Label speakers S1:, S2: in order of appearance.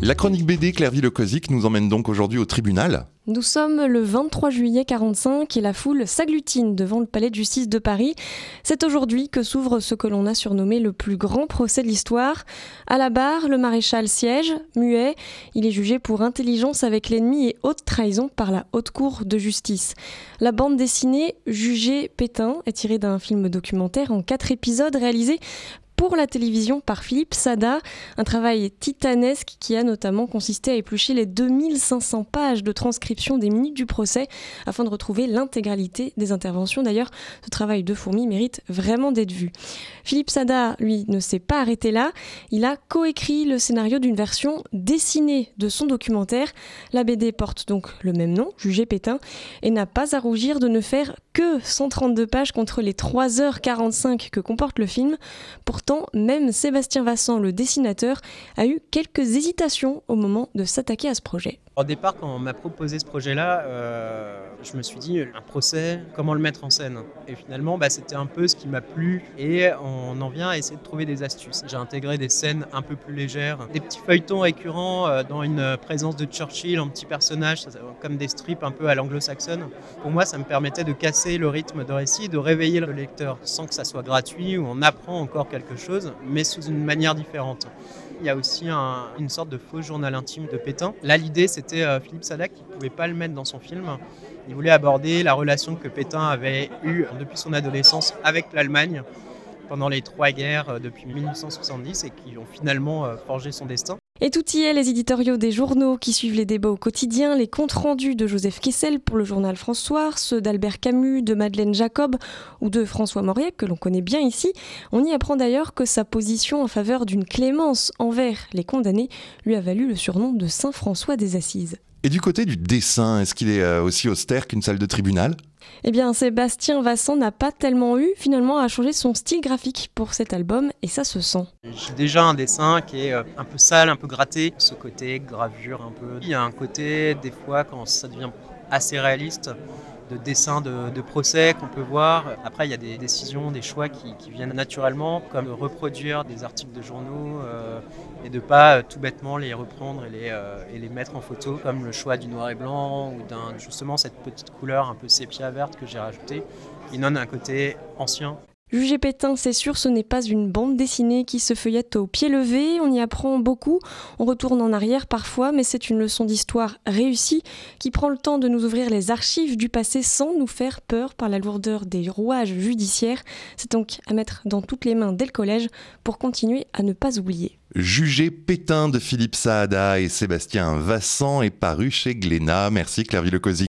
S1: La chronique BD Clairville Lecosic nous emmène donc aujourd'hui au tribunal.
S2: Nous sommes le 23 juillet 45 et la foule s'agglutine devant le palais de justice de Paris. C'est aujourd'hui que s'ouvre ce que l'on a surnommé le plus grand procès de l'histoire. À la barre, le maréchal siège, muet. Il est jugé pour intelligence avec l'ennemi et haute trahison par la haute cour de justice. La bande dessinée Jugé Pétain est tirée d'un film documentaire en quatre épisodes réalisé pour la télévision par Philippe Sada, un travail titanesque qui a notamment consisté à éplucher les 2500 pages de transcription des minutes du procès afin de retrouver l'intégralité des interventions. D'ailleurs, ce travail de fourmi mérite vraiment d'être vu. Philippe Sada, lui, ne s'est pas arrêté là. Il a coécrit le scénario d'une version dessinée de son documentaire. La BD porte donc le même nom, Jugé Pétain, et n'a pas à rougir de ne faire que 132 pages contre les 3h45 que comporte le film. Pourtant, même Sébastien Vassan, le dessinateur, a eu quelques hésitations au moment de s'attaquer à ce projet.
S3: Au départ, quand on m'a proposé ce projet-là, euh, je me suis dit, un procès, comment le mettre en scène? Et finalement, bah, c'était un peu ce qui m'a plu et on en vient à essayer de trouver des astuces. J'ai intégré des scènes un peu plus légères, des petits feuilletons récurrents euh, dans une présence de Churchill en petit personnage, comme des strips un peu à l'anglo-saxonne. Pour moi, ça me permettait de casser le rythme de récit, de réveiller le lecteur sans que ça soit gratuit ou on apprend encore quelque chose, mais sous une manière différente. Il y a aussi une sorte de faux journal intime de Pétain. Là, l'idée, c'était euh, Philippe Sadak qui ne pouvait pas le mettre dans son film. Il voulait aborder la relation que Pétain avait eue depuis son adolescence avec l'Allemagne pendant les trois guerres euh, depuis 1870 et qui ont finalement euh, forgé son destin.
S2: Et tout y est, les éditoriaux des journaux qui suivent les débats au quotidien, les comptes rendus de Joseph Kessel pour le journal François, ceux d'Albert Camus, de Madeleine Jacob ou de François Mauriac, que l'on connaît bien ici. On y apprend d'ailleurs que sa position en faveur d'une clémence envers les condamnés lui a valu le surnom de Saint François des Assises.
S1: Et du côté du dessin, est-ce qu'il est euh, aussi austère qu'une salle de tribunal?
S2: Eh bien, Sébastien Vassan n'a pas tellement eu finalement à changer son style graphique pour cet album et ça se sent.
S3: J'ai déjà un dessin qui est euh, un peu sale, un peu gratté, ce côté gravure un peu. Il y a un côté, des fois, quand ça devient assez réaliste, de dessins de, procès qu'on peut voir. Après, il y a des décisions, des choix qui, viennent naturellement, comme de reproduire des articles de journaux euh, et de pas euh, tout bêtement les reprendre et les, euh, et les mettre en photo, comme le choix du noir et blanc ou d'un justement cette petite couleur un peu sépia verte que j'ai rajoutée, qui donne un côté ancien
S2: Jugé Pétain, c'est sûr, ce n'est pas une bande dessinée qui se feuillette au pied levé, on y apprend beaucoup, on retourne en arrière parfois, mais c'est une leçon d'histoire réussie qui prend le temps de nous ouvrir les archives du passé sans nous faire peur par la lourdeur des rouages judiciaires. C'est donc à mettre dans toutes les mains dès le collège pour continuer à ne pas oublier.
S1: Jugé Pétain de Philippe Saada et Sébastien Vassan est paru chez Glénat. Merci Claire Villecosy.